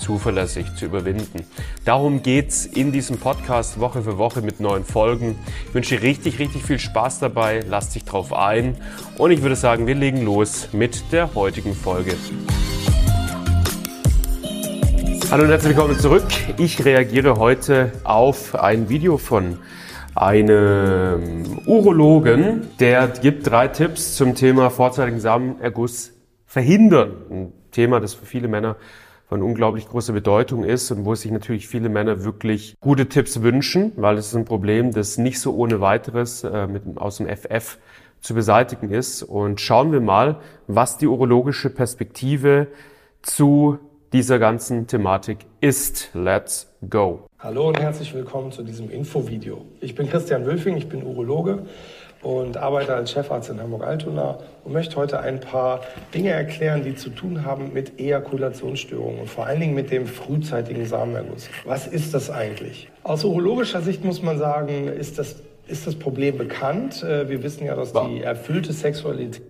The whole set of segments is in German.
zuverlässig zu überwinden. Darum geht's in diesem Podcast Woche für Woche mit neuen Folgen. Ich wünsche dir richtig, richtig viel Spaß dabei. Lass dich drauf ein. Und ich würde sagen, wir legen los mit der heutigen Folge. Hallo und herzlich willkommen zurück. Ich reagiere heute auf ein Video von einem Urologen, der gibt drei Tipps zum Thema vorzeitigen Samenerguss verhindern. Ein Thema, das für viele Männer von unglaublich großer Bedeutung ist und wo sich natürlich viele Männer wirklich gute Tipps wünschen, weil es ist ein Problem, das nicht so ohne weiteres äh, mit, aus dem FF zu beseitigen ist. Und schauen wir mal, was die urologische Perspektive zu dieser ganzen Thematik ist. Let's go. Hallo und herzlich willkommen zu diesem Infovideo. Ich bin Christian Wülfing, ich bin Urologe und arbeite als Chefarzt in Hamburg-Altona und möchte heute ein paar Dinge erklären, die zu tun haben mit Ejakulationsstörungen und vor allen Dingen mit dem frühzeitigen Samenerguss. Was ist das eigentlich? Aus urologischer Sicht muss man sagen, ist das, ist das Problem bekannt. Äh, wir wissen ja, dass die erfüllte Sexualität.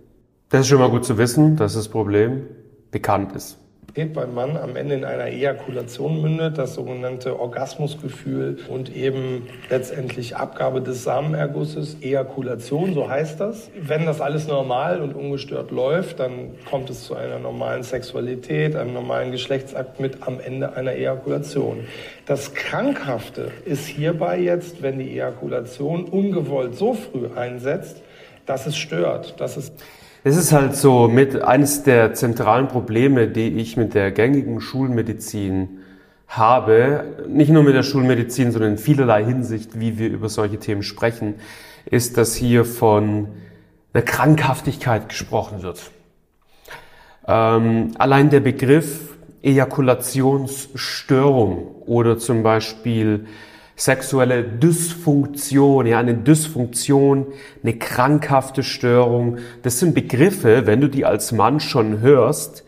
Das ist schon mal gut zu wissen, dass das Problem bekannt ist beim Mann am Ende in einer Ejakulation mündet, das sogenannte Orgasmusgefühl und eben letztendlich Abgabe des Samenergusses, Ejakulation, so heißt das. Wenn das alles normal und ungestört läuft, dann kommt es zu einer normalen Sexualität, einem normalen Geschlechtsakt mit am Ende einer Ejakulation. Das Krankhafte ist hierbei jetzt, wenn die Ejakulation ungewollt so früh einsetzt, dass es stört, dass es es ist halt so mit eines der zentralen Probleme, die ich mit der gängigen Schulmedizin habe, nicht nur mit der Schulmedizin, sondern in vielerlei Hinsicht, wie wir über solche Themen sprechen, ist, dass hier von einer Krankhaftigkeit gesprochen wird. Ähm, allein der Begriff Ejakulationsstörung oder zum Beispiel sexuelle Dysfunktion, ja, eine Dysfunktion, eine krankhafte Störung. Das sind Begriffe, wenn du die als Mann schon hörst,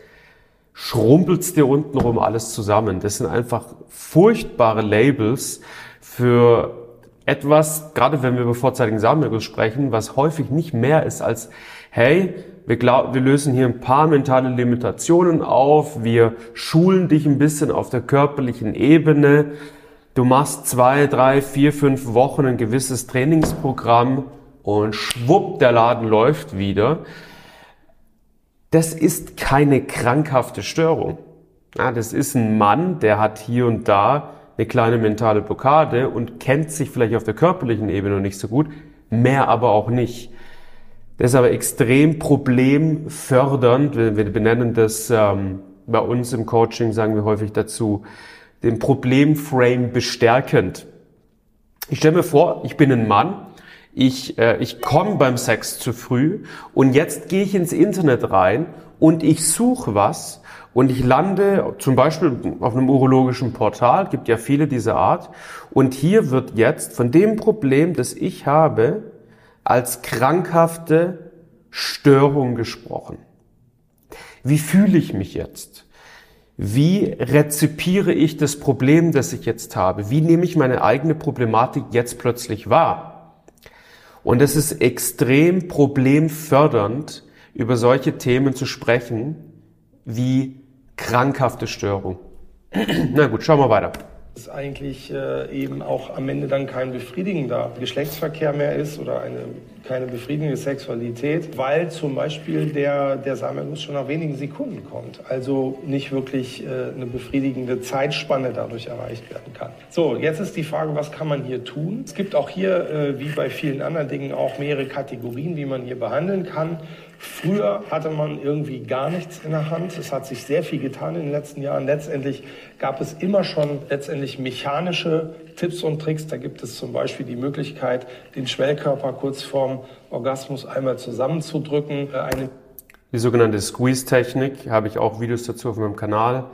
schrumpelst dir untenrum alles zusammen. Das sind einfach furchtbare Labels für etwas, gerade wenn wir über vorzeitigen Samenerguss sprechen, was häufig nicht mehr ist als, hey, wir, glaub, wir lösen hier ein paar mentale Limitationen auf, wir schulen dich ein bisschen auf der körperlichen Ebene, Du machst zwei, drei, vier, fünf Wochen ein gewisses Trainingsprogramm und schwupp, der Laden läuft wieder. Das ist keine krankhafte Störung. Ja, das ist ein Mann, der hat hier und da eine kleine mentale Blockade und kennt sich vielleicht auf der körperlichen Ebene nicht so gut, mehr aber auch nicht. Das ist aber extrem problemfördernd. Wir, wir benennen das ähm, bei uns im Coaching, sagen wir häufig dazu, den Problemframe bestärkend. Ich stelle mir vor, ich bin ein Mann, ich, äh, ich komme beim Sex zu früh und jetzt gehe ich ins Internet rein und ich suche was und ich lande zum Beispiel auf einem urologischen Portal, gibt ja viele dieser Art, und hier wird jetzt von dem Problem, das ich habe, als krankhafte Störung gesprochen. Wie fühle ich mich jetzt? Wie rezipiere ich das Problem, das ich jetzt habe? Wie nehme ich meine eigene Problematik jetzt plötzlich wahr? Und es ist extrem problemfördernd, über solche Themen zu sprechen, wie krankhafte Störung. Na gut, schauen wir weiter dass eigentlich äh, eben auch am Ende dann kein befriedigender Geschlechtsverkehr mehr ist oder eine, keine befriedigende Sexualität, weil zum Beispiel der, der Samenerguss schon nach wenigen Sekunden kommt. Also nicht wirklich äh, eine befriedigende Zeitspanne dadurch erreicht werden kann. So, jetzt ist die Frage, was kann man hier tun? Es gibt auch hier, äh, wie bei vielen anderen Dingen, auch mehrere Kategorien, wie man hier behandeln kann. Früher hatte man irgendwie gar nichts in der Hand. Es hat sich sehr viel getan in den letzten Jahren. Letztendlich gab es immer schon letztendlich mechanische Tipps und Tricks. Da gibt es zum Beispiel die Möglichkeit, den Schwellkörper kurz vorm Orgasmus einmal zusammenzudrücken. Äh, eine die sogenannte Squeeze-Technik habe ich auch Videos dazu auf meinem Kanal.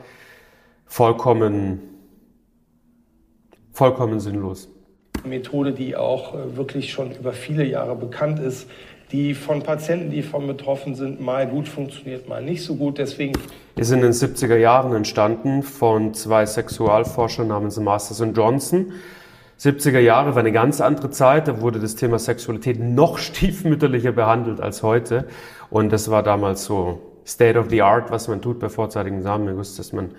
Vollkommen, vollkommen sinnlos. Methode, die auch äh, wirklich schon über viele Jahre bekannt ist, die von Patienten, die von betroffen sind, mal gut funktioniert, mal nicht so gut. Deswegen ist in den 70er Jahren entstanden von zwei Sexualforschern namens Masters und Johnson. 70er Jahre war eine ganz andere Zeit, da wurde das Thema Sexualität noch stiefmütterlicher behandelt als heute. Und das war damals so State of the Art, was man tut bei vorzeitigen Samenerguss, dass man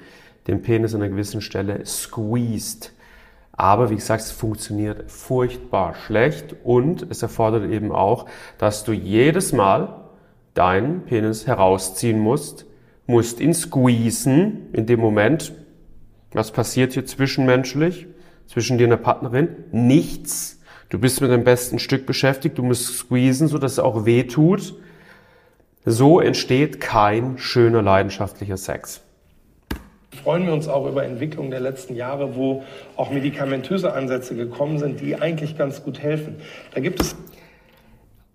den Penis an einer gewissen Stelle squeezed. Aber wie gesagt, es funktioniert furchtbar schlecht und es erfordert eben auch, dass du jedes Mal deinen Penis herausziehen musst, musst ihn squeezen in dem Moment. Was passiert hier zwischenmenschlich, zwischen dir und der Partnerin? Nichts. Du bist mit dem besten Stück beschäftigt, du musst squeezen, sodass es auch weh tut. So entsteht kein schöner leidenschaftlicher Sex freuen wir uns auch über Entwicklungen der letzten Jahre, wo auch medikamentöse Ansätze gekommen sind, die eigentlich ganz gut helfen. Da gibt es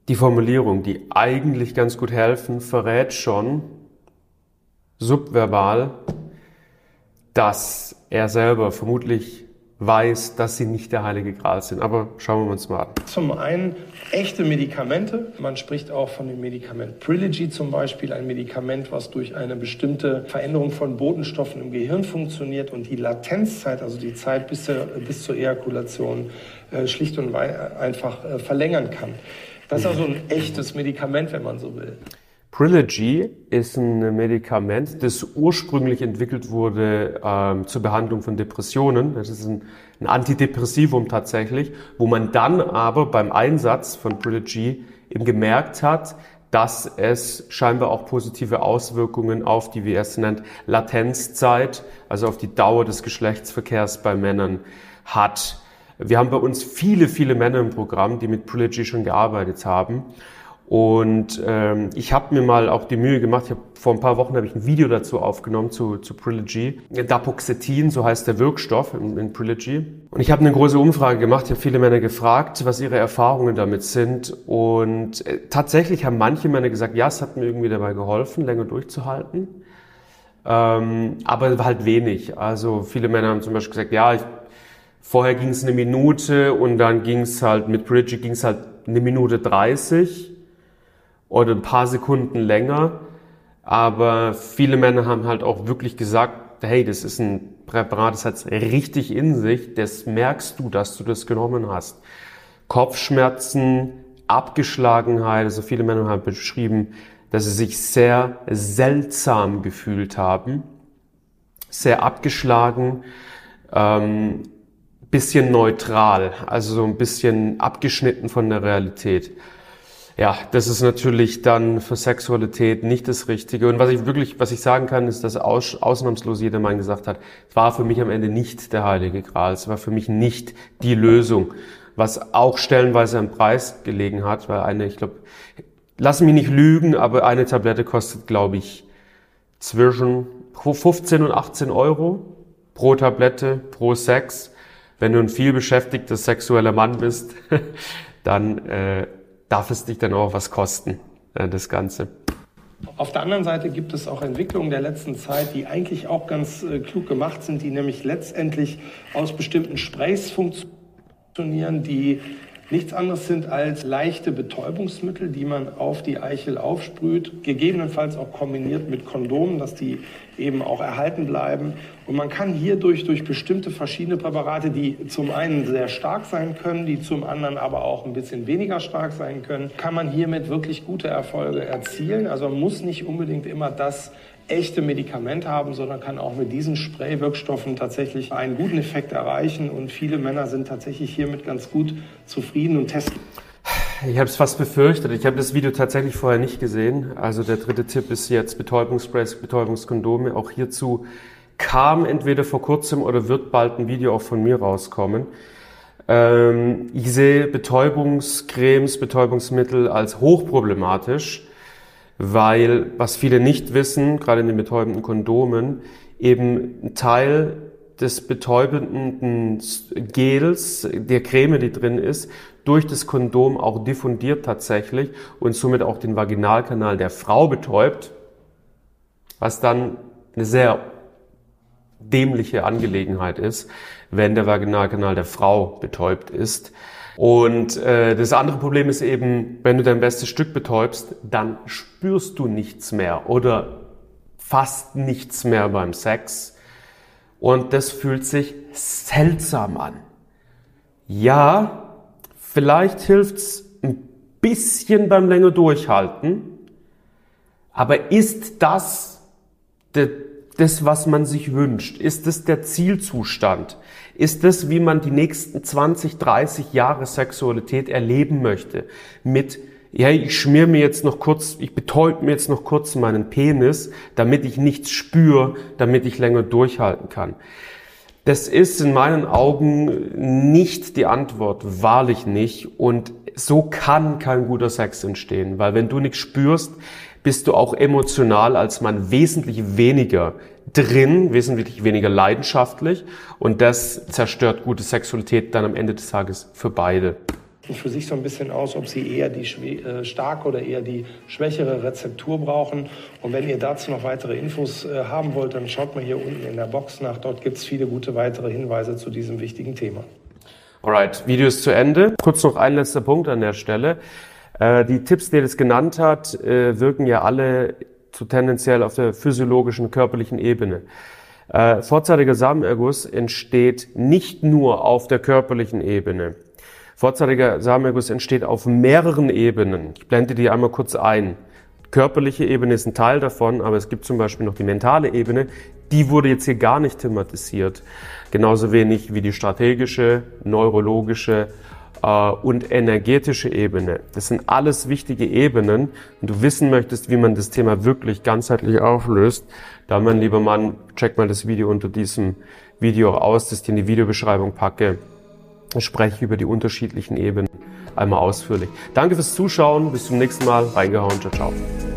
die Formulierung, die eigentlich ganz gut helfen, verrät schon subverbal, dass er selber vermutlich weiß, dass sie nicht der heilige Gral sind. Aber schauen wir uns mal an. Zum einen echte Medikamente. Man spricht auch von dem Medikament Prilogy zum Beispiel, ein Medikament, was durch eine bestimmte Veränderung von Botenstoffen im Gehirn funktioniert und die Latenzzeit, also die Zeit bis, zur, bis zur Ejakulation, äh, schlicht und einfach äh, verlängern kann. Das ist also ein echtes Medikament, wenn man so will. Prilogy ist ein Medikament, das ursprünglich entwickelt wurde ähm, zur Behandlung von Depressionen. Das ist ein, ein, Antidepressivum tatsächlich, wo man dann aber beim Einsatz von Prilogy eben gemerkt hat, dass es scheinbar auch positive Auswirkungen auf die, wie er es nennt, Latenzzeit, also auf die Dauer des Geschlechtsverkehrs bei Männern hat. Wir haben bei uns viele, viele Männer im Programm, die mit Prilogy schon gearbeitet haben. Und ähm, ich habe mir mal auch die Mühe gemacht, ich hab, vor ein paar Wochen habe ich ein Video dazu aufgenommen zu, zu Prilogy. Dapoxetin, so heißt der Wirkstoff in, in Prilogy. Und ich habe eine große Umfrage gemacht, ich habe viele Männer gefragt, was ihre Erfahrungen damit sind. Und äh, tatsächlich haben manche Männer gesagt, ja, es hat mir irgendwie dabei geholfen, länger durchzuhalten. Ähm, aber halt wenig. Also viele Männer haben zum Beispiel gesagt, ja, ich, vorher ging es eine Minute und dann ging es halt, mit Prilogy ging es halt eine Minute dreißig oder ein paar Sekunden länger. Aber viele Männer haben halt auch wirklich gesagt, hey, das ist ein Präparat, das hat richtig in sich, das merkst du, dass du das genommen hast. Kopfschmerzen, Abgeschlagenheit, also viele Männer haben beschrieben, dass sie sich sehr seltsam gefühlt haben, sehr abgeschlagen, ähm, bisschen neutral, also so ein bisschen abgeschnitten von der Realität. Ja, das ist natürlich dann für Sexualität nicht das Richtige. Und was ich wirklich, was ich sagen kann, ist, dass aus, ausnahmslos jeder Mann gesagt hat, es war für mich am Ende nicht der Heilige Gral, es war für mich nicht die Lösung, was auch stellenweise am Preis gelegen hat, weil eine, ich glaube, lass mich nicht lügen, aber eine Tablette kostet, glaube ich, zwischen 15 und 18 Euro pro Tablette, pro Sex. Wenn du ein viel beschäftigter sexueller Mann bist, dann äh, darf es dich dann auch was kosten, äh, das Ganze. Auf der anderen Seite gibt es auch Entwicklungen der letzten Zeit, die eigentlich auch ganz äh, klug gemacht sind, die nämlich letztendlich aus bestimmten Sprays funktionieren, die nichts anderes sind als leichte Betäubungsmittel, die man auf die Eichel aufsprüht, gegebenenfalls auch kombiniert mit Kondomen, dass die eben auch erhalten bleiben. Und man kann hierdurch durch bestimmte verschiedene Präparate, die zum einen sehr stark sein können, die zum anderen aber auch ein bisschen weniger stark sein können, kann man hiermit wirklich gute Erfolge erzielen. Also man muss nicht unbedingt immer das echte Medikament haben, sondern kann auch mit diesen Spraywirkstoffen tatsächlich einen guten Effekt erreichen. Und viele Männer sind tatsächlich hiermit ganz gut zufrieden und testen. Ich habe es fast befürchtet. Ich habe das Video tatsächlich vorher nicht gesehen. Also der dritte Tipp ist jetzt Betäubungssprays, Betäubungskondome. Auch hierzu kam entweder vor kurzem oder wird bald ein Video auch von mir rauskommen. Ähm, ich sehe Betäubungscremes, Betäubungsmittel als hochproblematisch weil, was viele nicht wissen, gerade in den betäubenden Kondomen, eben ein Teil des betäubenden Gels, der Creme, die drin ist, durch das Kondom auch diffundiert tatsächlich und somit auch den Vaginalkanal der Frau betäubt, was dann eine sehr dämliche Angelegenheit ist, wenn der Vaginalkanal der Frau betäubt ist. Und äh, das andere Problem ist eben, wenn du dein bestes Stück betäubst, dann spürst du nichts mehr oder fast nichts mehr beim Sex. Und das fühlt sich seltsam an. Ja, vielleicht hilft's ein bisschen beim länger durchhalten, aber ist das das, was man sich wünscht? Ist das der Zielzustand? Ist das, wie man die nächsten 20, 30 Jahre Sexualität erleben möchte? Mit, ja, ich schmier mir jetzt noch kurz, ich betäub mir jetzt noch kurz meinen Penis, damit ich nichts spüre, damit ich länger durchhalten kann. Das ist in meinen Augen nicht die Antwort, wahrlich nicht. Und so kann kein guter Sex entstehen, weil wenn du nichts spürst, bist du auch emotional als Mann wesentlich weniger drin, wesentlich weniger leidenschaftlich und das zerstört gute Sexualität dann am Ende des Tages für beide. Für sich so ein bisschen aus, ob sie eher die äh, starke oder eher die schwächere Rezeptur brauchen. Und wenn ihr dazu noch weitere Infos äh, haben wollt, dann schaut mal hier unten in der Box nach. Dort gibt es viele gute weitere Hinweise zu diesem wichtigen Thema. Alright, Video ist zu Ende. Kurz noch ein letzter Punkt an der Stelle. Äh, die Tipps, die er es genannt hat, wirken ja alle zu tendenziell auf der physiologischen, körperlichen Ebene. Äh, vorzeitiger Samenerguss entsteht nicht nur auf der körperlichen Ebene. Vorzeitiger Samenerguss entsteht auf mehreren Ebenen. Ich blende die einmal kurz ein. Körperliche Ebene ist ein Teil davon, aber es gibt zum Beispiel noch die mentale Ebene. Die wurde jetzt hier gar nicht thematisiert. Genauso wenig wie die strategische, neurologische äh, und energetische Ebene. Das sind alles wichtige Ebenen. Wenn du wissen möchtest, wie man das Thema wirklich ganzheitlich auflöst, dann, mein lieber Mann, check mal das Video unter diesem Video aus, das ich in die Videobeschreibung packe. Ich spreche über die unterschiedlichen Ebenen einmal ausführlich. Danke fürs Zuschauen. Bis zum nächsten Mal. Reingehauen. Ciao, ciao.